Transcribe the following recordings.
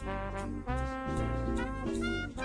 Thank you.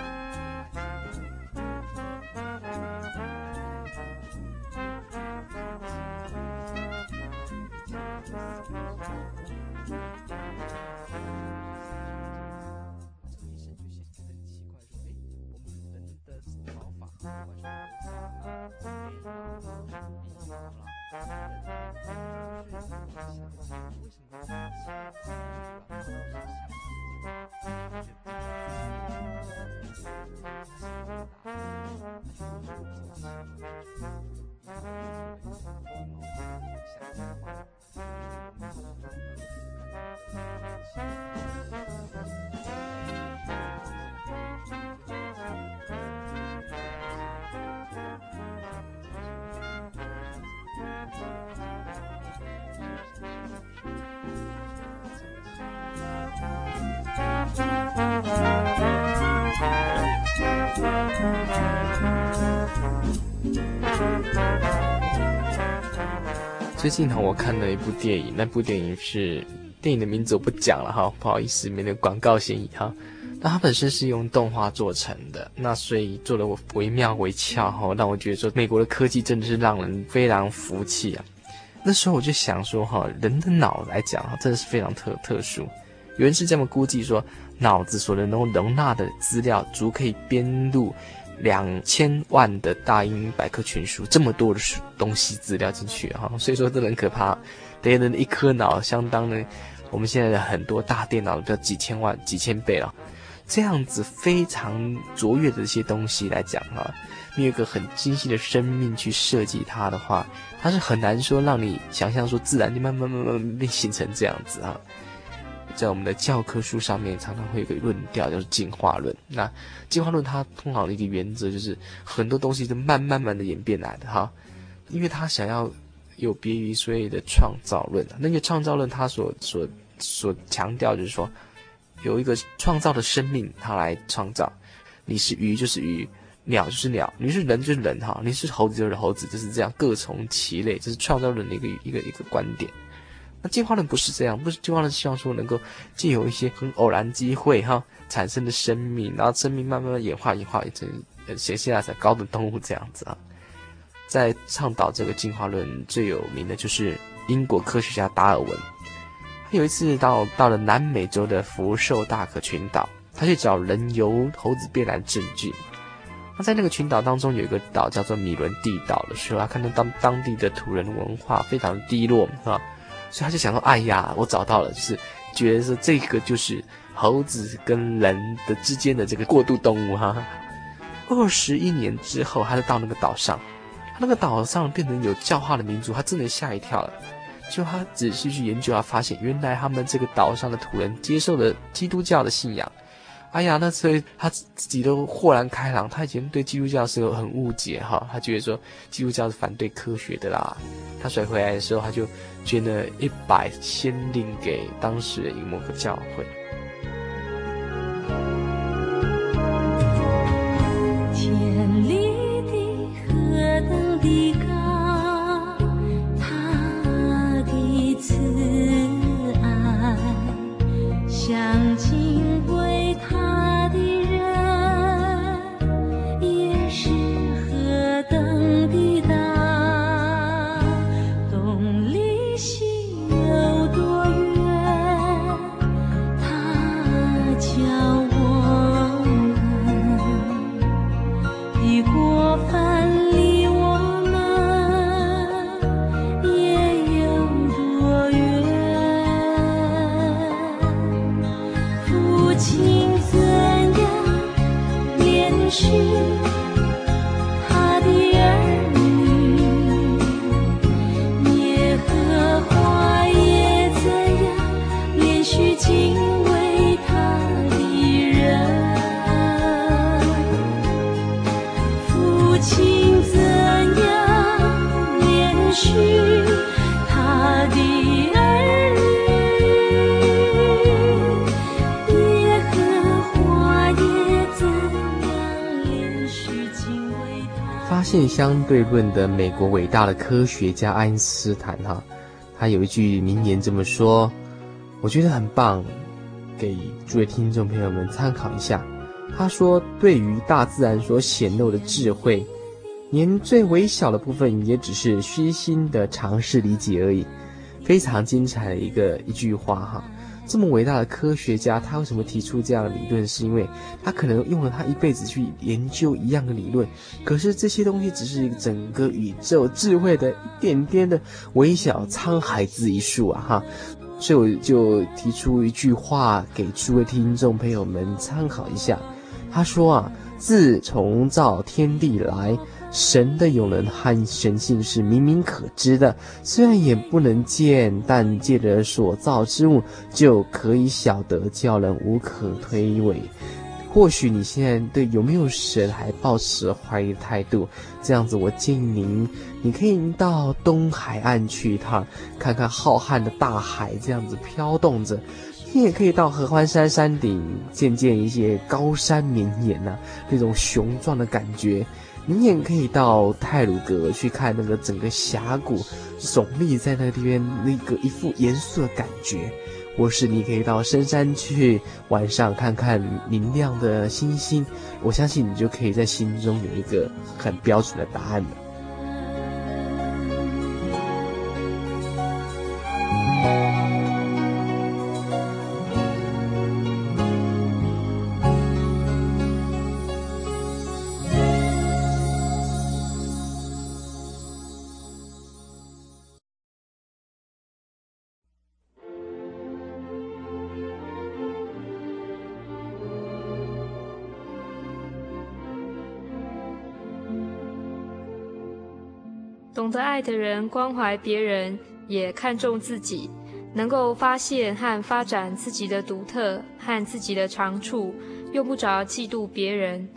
最近呢，我看了一部电影，那部电影是电影的名字我不讲了哈，不好意思，免得广告嫌疑哈。那它本身是用动画做成的，那所以做的我惟妙惟肖哈，让我觉得说美国的科技真的是让人非常服气啊。那时候我就想说哈，人的脑来讲哈，真的是非常特特殊。有人是这么估计说，脑子所能够容纳的资料足可以编录。两千万的大英百科全书，这么多的书东西资料进去哈，所以说这很可怕。别人的一颗脑相当于我们现在的很多大电脑的几千万、几千倍了。这样子非常卓越的一些东西来讲哈，没有一个很精细的生命去设计它的话，它是很难说让你想象说自然就慢慢慢慢变形成这样子哈。在我们的教科书上面，常常会有个论调，就是进化论。那进化论它通常的一个原则就是，很多东西是慢慢慢的演变来的哈，因为它想要有别于所谓的创造论。那个创造论它所所所强调就是说，有一个创造的生命，它来创造。你是鱼就是鱼，鸟就是鸟，你是人就是人哈，你是猴子就是猴子，就是这样各从其类，这是创造论的一个一个一个观点。那进化论不是这样，不是进化论希望说能够借由一些很偶然机会哈产生的生命，然后生命慢慢演化演化成现现在才高等动物这样子啊。在倡导这个进化论最有名的就是英国科学家达尔文。他有一次到到了南美洲的福寿大可群岛，他去找人由猴子变来的证据。他在那个群岛当中有一个岛叫做米伦蒂岛的时候，他看到当当地的土人文化非常低落啊。所以他就想说：“哎呀，我找到了，就是觉得说这个就是猴子跟人的之间的这个过渡动物哈。”二十一年之后，他就到那个岛上，他那个岛上变成有教化的民族，他真的吓一跳了。就他仔细去研究，他发现原来他们这个岛上的土人接受了基督教的信仰。哎呀，那所以他自己都豁然开朗。他以前对基督教是有很误解哈，他觉得说基督教是反对科学的啦。他甩回来的时候，他就捐了一百先令给当时的一个某个教会。论的美国伟大的科学家爱因斯坦哈，他有一句名言这么说，我觉得很棒，给诸位听众朋友们参考一下。他说：“对于大自然所显露的智慧，连最微小的部分也只是虚心的尝试理解而已。”非常精彩的一个一句话哈。这么伟大的科学家，他为什么提出这样的理论？是因为他可能用了他一辈子去研究一样的理论，可是这些东西只是一个整个宇宙智慧的一点点的微小沧海之一粟啊！哈，所以我就提出一句话给诸位听众朋友们参考一下。他说啊，自从造天地来。神的永能和神性是明明可知的，虽然眼不能见，但借着所造之物就可以晓得，叫人无可推诿。或许你现在对有没有神还抱持怀疑的态度，这样子，我建议您，你可以到东海岸去一趟，看看浩瀚的大海这样子飘动着；你也可以到合欢山山顶见见一些高山绵延呐，那种雄壮的感觉。你也可以到太鲁阁去看那个整个峡谷耸立在那个地边那个一副严肃的感觉，或是你可以到深山去晚上看看明亮的星星，我相信你就可以在心中有一个很标准的答案了。爱的人，关怀别人，也看重自己，能够发现和发展自己的独特和自己的长处，用不着嫉妒别人。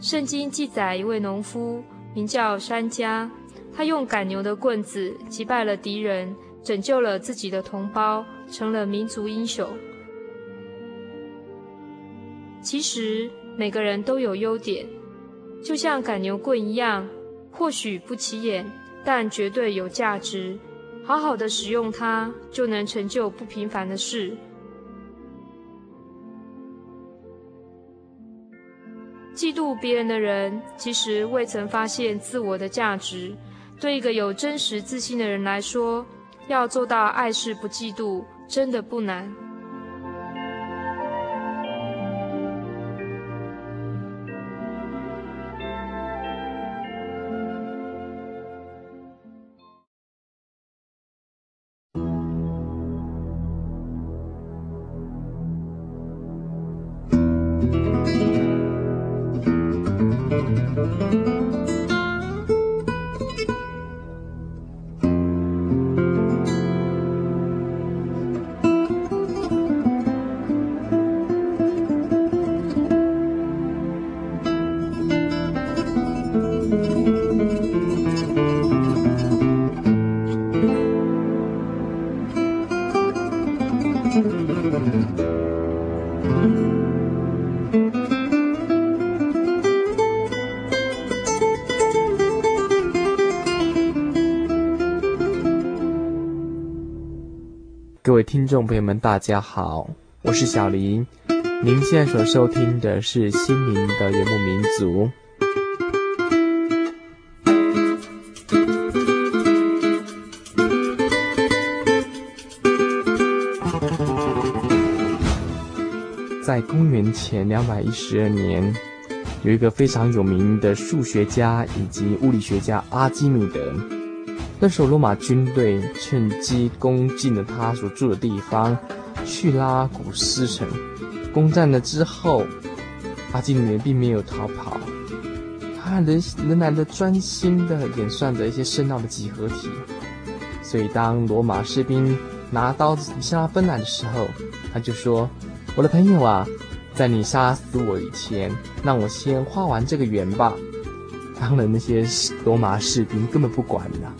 圣经记载一位农夫，名叫珊迦，他用赶牛的棍子击败了敌人，拯救了自己的同胞，成了民族英雄。其实每个人都有优点。就像赶牛棍一样，或许不起眼，但绝对有价值。好好的使用它，就能成就不平凡的事。嫉妒别人的人，其实未曾发现自我的价值。对一个有真实自信的人来说，要做到爱是不嫉妒，真的不难。听众朋友们，大家好，我是小林。您现在所收听的是《心灵的游牧民族》。在公元前两百一十二年，有一个非常有名的数学家以及物理学家阿基米德。那时候，罗马军队趁机攻进了他所住的地方——叙拉古斯城。攻占了之后，阿基米德并没有逃跑，他仍仍然的专心的演算着一些深奥的几何题。所以，当罗马士兵拿刀子向他奔来的时候，他就说：“我的朋友啊，在你杀死我以前，让我先画完这个圆吧。”当然，那些罗马士兵根本不管了。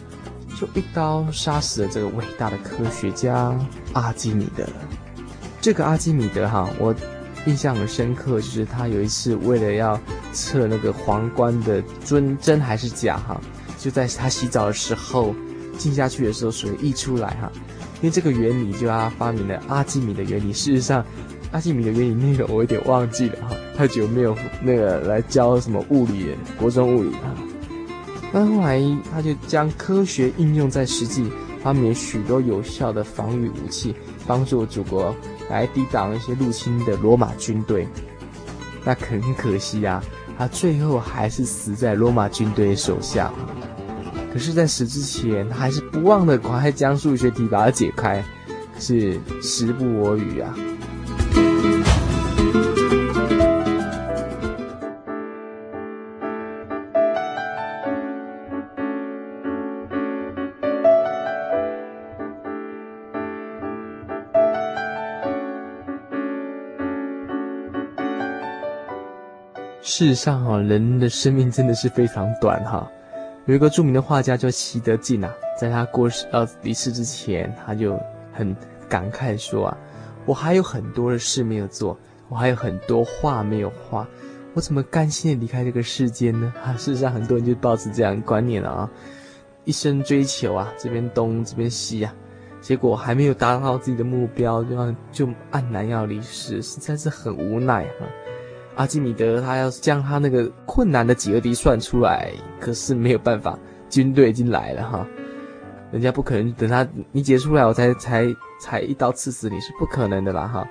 就一刀杀死了这个伟大的科学家阿基米德。这个阿基米德哈，我印象很深刻，就是他有一次为了要测那个皇冠的尊真还是假哈，就在他洗澡的时候浸下去的时候，水溢出来哈。因为这个原理，就他发明了阿基米德原理。事实上，阿基米德原理那个我有点忘记了哈，太久没有那个来教什么物理，国中物理哈。那后来他就将科学应用在实际，发明许多有效的防御武器，帮助祖国来抵挡一些入侵的罗马军队。那很可惜啊，他最后还是死在罗马军队手下。可是，在死之前，他还是不忘的赶快将数学题把它解开。可是时不我与啊。事实上，哈，人的生命真的是非常短，哈。有一个著名的画家叫席德进啊，在他过世呃离世之前，他就很感慨说啊，我还有很多的事没有做，我还有很多画没有画，我怎么甘心的离开这个世间呢？啊，事实上很多人就抱持这样观念了啊，一生追求啊，这边东这边西啊，结果还没有达到自己的目标，就要就黯然要离世，实在是很无奈啊。阿基米德他要将他那个困难的几何题算出来，可是没有办法，军队已经来了哈，人家不可能等他你解出来，我才才才一刀刺死你，是不可能的啦哈。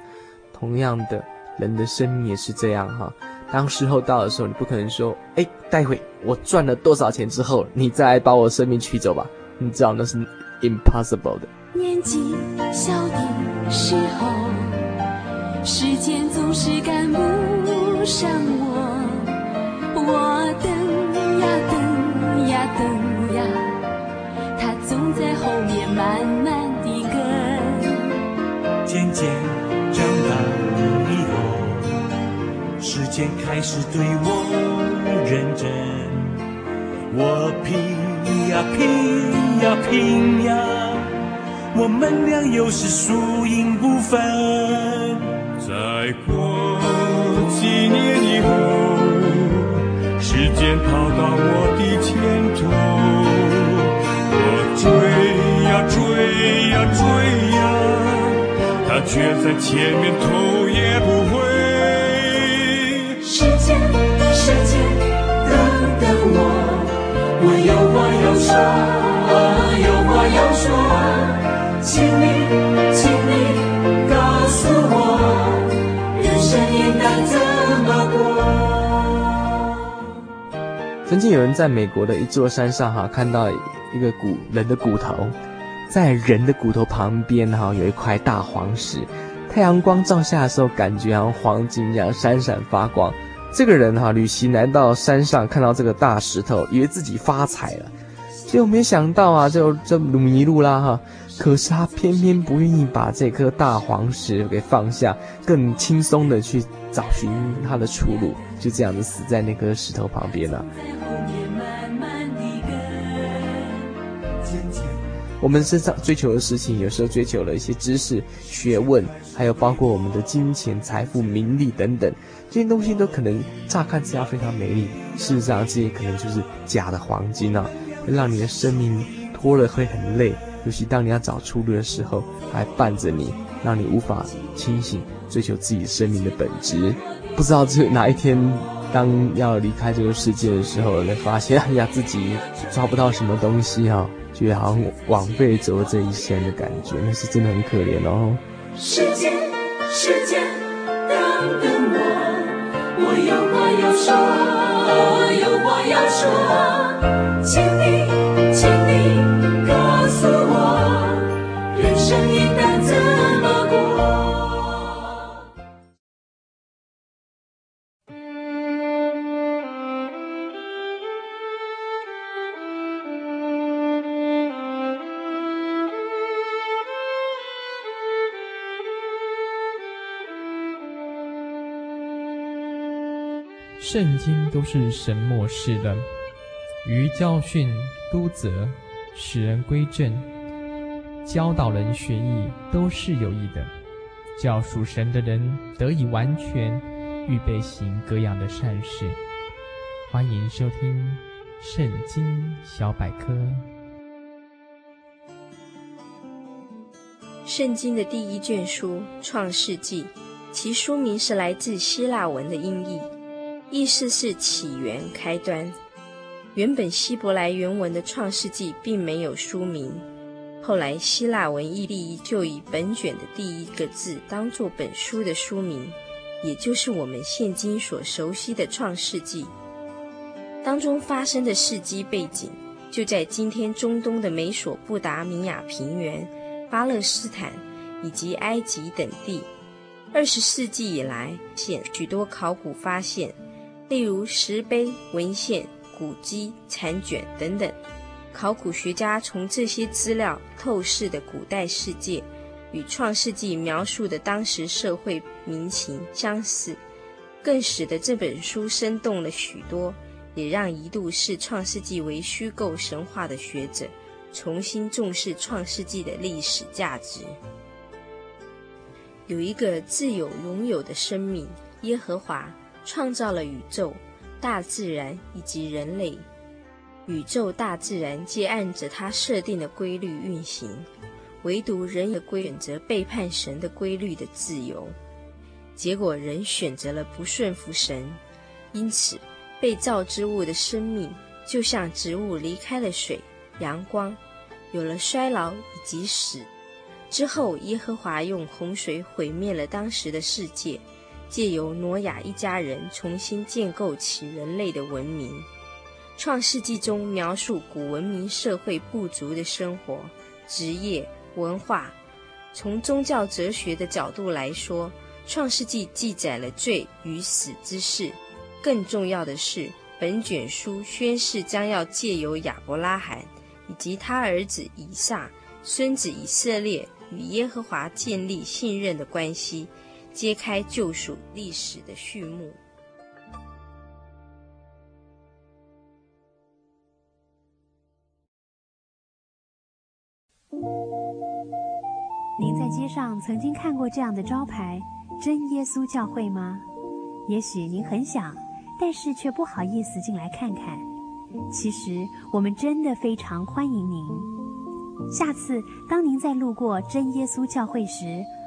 同样的，人的生命也是这样哈。当时候到的时候，你不可能说，哎，待会我赚了多少钱之后，你再来把我生命取走吧？你知道那是 impossible 的。年纪小的时候，时间总是赶不上我，我等呀等呀等呀，他总在后面慢慢地跟。渐渐长大以后，时间开始对我认真，我拼呀拼呀拼呀，我们俩又是输赢不分，再过。几年以后，时间跑到我的前头，我追呀追呀追呀，他却在前面偷有人在美国的一座山上哈，看到一个骨人的骨头，在人的骨头旁边哈，有一块大黄石，太阳光照下的时候，感觉像黄金一样闪闪发光。这个人哈，旅行来到山上，看到这个大石头，以为自己发财了，结果没想到啊，就就迷路啦哈。可是他偏偏不愿意把这颗大黄石给放下，更轻松的去找寻他的出路，就这样子死在那颗石头旁边了。我们身上追求的事情，有时候追求了一些知识、学问，还有包括我们的金钱、财富、名利等等，这些东西都可能乍看之下非常美丽，事实上这些可能就是假的黄金啊，会让你的生命拖了会很累。尤其当你要找出路的时候，还伴着你，让你无法清醒，追求自己生命的本质。不知道这哪一天，当要离开这个世界的时候，才发现，哎呀，自己抓不到什么东西哈、哦，觉得好像枉费走了这一生的感觉，那是真的很可怜哦。时间，时间，等等我，我有话要说，有话要说，经都是神默示的，于教训、督责、使人归正、教导人学义，都是有益的。叫属神的人得以完全，预备行各样的善事。欢迎收听《圣经小百科》。圣经的第一卷书《创世纪》，其书名是来自希腊文的音译，意思是起源、开端。原本希伯来原文的《创世纪》并没有书名。后来，希腊文译立就以本卷的第一个字当做本书的书名，也就是我们现今所熟悉的《创世纪》。当中发生的事迹背景，就在今天中东的美索不达米亚平原、巴勒斯坦以及埃及等地。二十世纪以来，现许多考古发现，例如石碑、文献、古籍、残卷等等。考古学家从这些资料透视的古代世界，与《创世纪》描述的当时社会民情相似，更使得这本书生动了许多，也让一度视《创世纪》为虚构神话的学者重新重视《创世纪》的历史价值。有一个自有永有的生命，耶和华创造了宇宙、大自然以及人类。宇宙大自然皆按着他设定的规律运行，唯独人也归选择背叛神的规律的自由。结果人选择了不顺服神，因此被造之物的生命就像植物离开了水、阳光，有了衰老以及死。之后，耶和华用洪水毁灭了当时的世界，借由挪亚一家人重新建构起人类的文明。创世纪中描述古文明社会部族的生活、职业、文化。从宗教哲学的角度来说，创世纪记载了罪与死之事。更重要的是，本卷书宣示将要借由亚伯拉罕以及他儿子以撒、孙子以色列与耶和华建立信任的关系，揭开救赎历史的序幕。您在街上曾经看过这样的招牌“真耶稣教会”吗？也许您很想，但是却不好意思进来看看。其实我们真的非常欢迎您。下次当您在路过真耶稣教会时，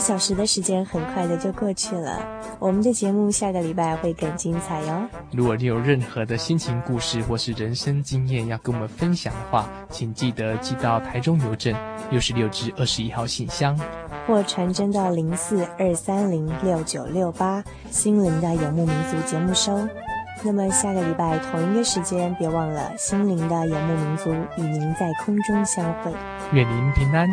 个小时的时间很快的就过去了，我们的节目下个礼拜会更精彩哟。如果你有任何的心情故事或是人生经验要跟我们分享的话，请记得寄到台中邮政六十六至二十一号信箱，或传真到零四二三零六九六八心灵的游牧民族节目收。那么下个礼拜同一个时间，别忘了心灵的游牧民族与您在空中相会。愿您平安。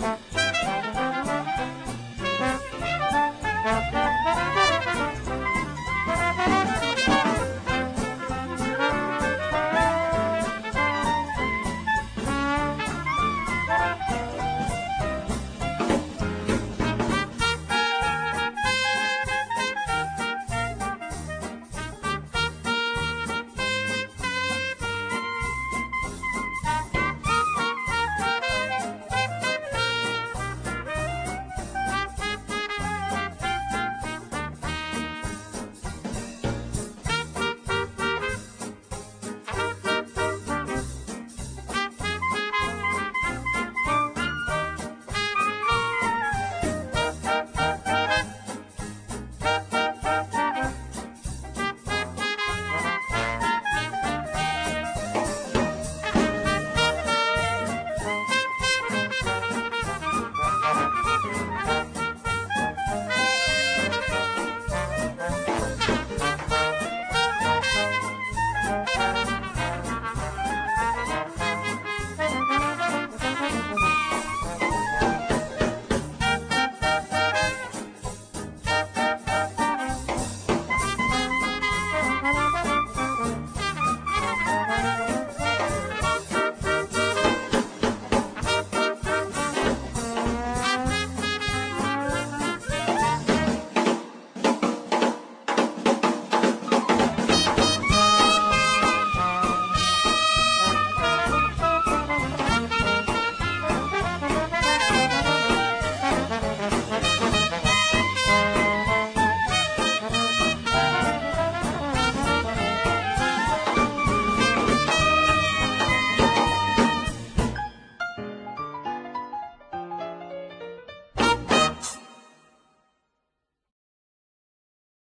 Bye.